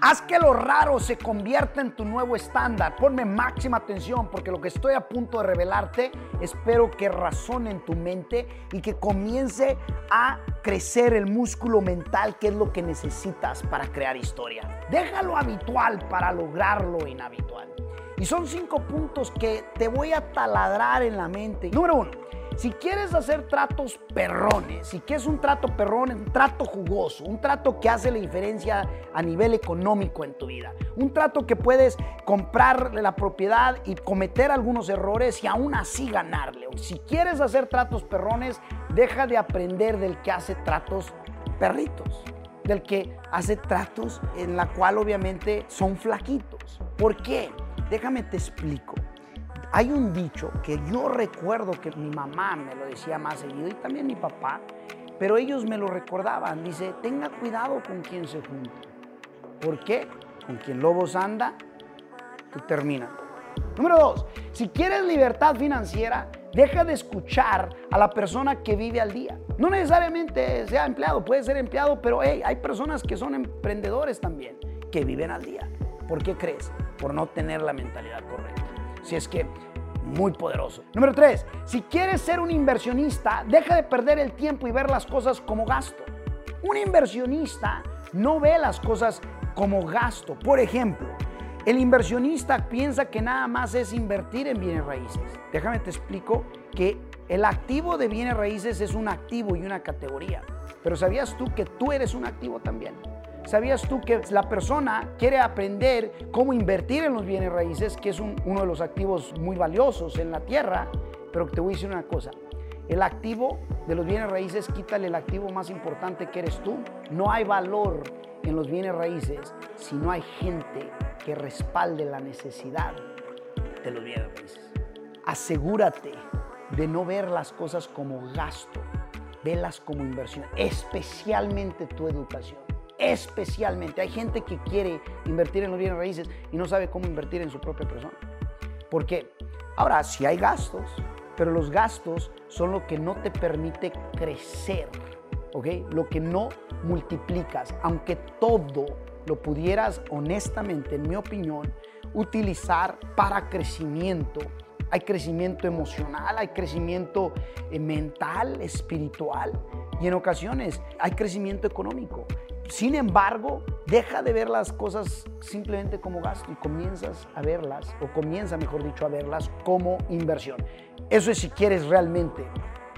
Haz que lo raro se convierta en tu nuevo estándar. Ponme máxima atención porque lo que estoy a punto de revelarte espero que razone en tu mente y que comience a crecer el músculo mental que es lo que necesitas para crear historia. Déjalo habitual para lograr lo inhabitual. Y son cinco puntos que te voy a taladrar en la mente. Número uno si quieres hacer tratos perrones, si quieres un trato perrón, un trato jugoso, un trato que hace la diferencia a nivel económico en tu vida, un trato que puedes comprar la propiedad y cometer algunos errores y aún así ganarle. Si quieres hacer tratos perrones, deja de aprender del que hace tratos perritos, del que hace tratos en la cual obviamente son flaquitos. ¿Por qué? Déjame te explico. Hay un dicho que yo recuerdo que mi mamá me lo decía más seguido y también mi papá, pero ellos me lo recordaban. Dice, tenga cuidado con quien se junta. ¿Por qué? Con quien lobos anda, tú terminas. Número dos, si quieres libertad financiera, deja de escuchar a la persona que vive al día. No necesariamente sea empleado, puede ser empleado, pero hay personas que son emprendedores también, que viven al día. ¿Por qué crees? Por no tener la mentalidad correcta si es que muy poderoso. Número tres, si quieres ser un inversionista, deja de perder el tiempo y ver las cosas como gasto. Un inversionista no ve las cosas como gasto. Por ejemplo, el inversionista piensa que nada más es invertir en bienes raíces. Déjame te explico que el activo de bienes raíces es un activo y una categoría. Pero ¿sabías tú que tú eres un activo también? ¿Sabías tú que la persona quiere aprender cómo invertir en los bienes raíces, que es uno de los activos muy valiosos en la tierra? Pero te voy a decir una cosa. El activo de los bienes raíces, quítale el activo más importante que eres tú. No hay valor en los bienes raíces si no hay gente que respalde la necesidad de los bienes raíces. Asegúrate de no ver las cosas como gasto, velas como inversión, especialmente tu educación especialmente. Hay gente que quiere invertir en los bienes raíces y no sabe cómo invertir en su propia persona. ¿Por qué? Ahora, sí hay gastos, pero los gastos son lo que no te permite crecer, ¿ok? Lo que no multiplicas, aunque todo lo pudieras honestamente, en mi opinión, utilizar para crecimiento. Hay crecimiento emocional, hay crecimiento eh, mental, espiritual y en ocasiones hay crecimiento económico. Sin embargo, deja de ver las cosas simplemente como gasto y comienzas a verlas, o comienza, mejor dicho, a verlas como inversión. Eso es si quieres realmente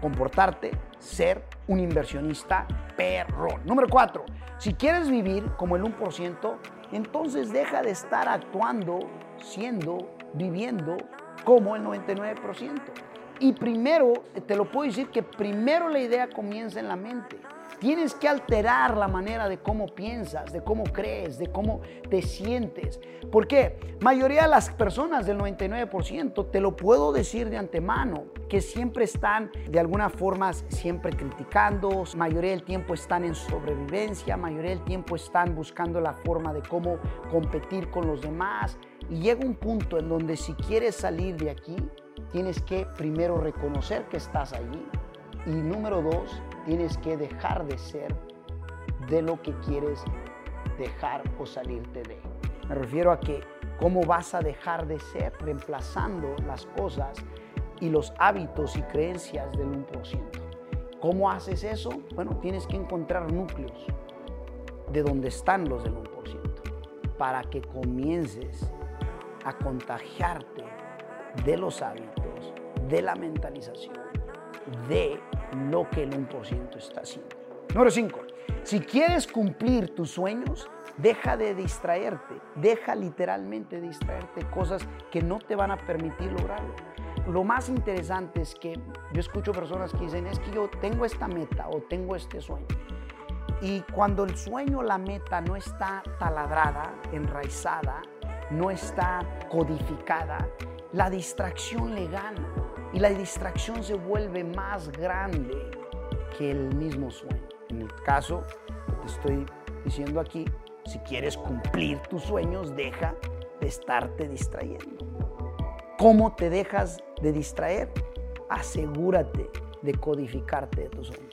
comportarte, ser un inversionista perrón. Número cuatro, si quieres vivir como el 1%, entonces deja de estar actuando, siendo, viviendo como el 99%. Y primero, te lo puedo decir que primero la idea comienza en la mente. Tienes que alterar la manera de cómo piensas, de cómo crees, de cómo te sientes. ¿Por qué? Mayoría de las personas del 99%, te lo puedo decir de antemano, que siempre están de alguna forma siempre criticando, mayoría del tiempo están en sobrevivencia, mayoría del tiempo están buscando la forma de cómo competir con los demás. Y llega un punto en donde si quieres salir de aquí, tienes que primero reconocer que estás allí. Y número dos, tienes que dejar de ser de lo que quieres dejar o salirte de. Me refiero a que cómo vas a dejar de ser reemplazando las cosas y los hábitos y creencias del 1%. ¿Cómo haces eso? Bueno, tienes que encontrar núcleos de donde están los del 1% para que comiences a contagiarte de los hábitos, de la mentalización, de lo que el 1% está haciendo. Número 5. Si quieres cumplir tus sueños, deja de distraerte, deja literalmente distraerte cosas que no te van a permitir lograrlo. Lo más interesante es que yo escucho personas que dicen, es que yo tengo esta meta o tengo este sueño. Y cuando el sueño, la meta no está taladrada, enraizada, no está codificada, la distracción le gana y la distracción se vuelve más grande que el mismo sueño. En el caso que te estoy diciendo aquí, si quieres cumplir tus sueños, deja de estarte distrayendo. ¿Cómo te dejas de distraer? Asegúrate de codificarte de tus sueños.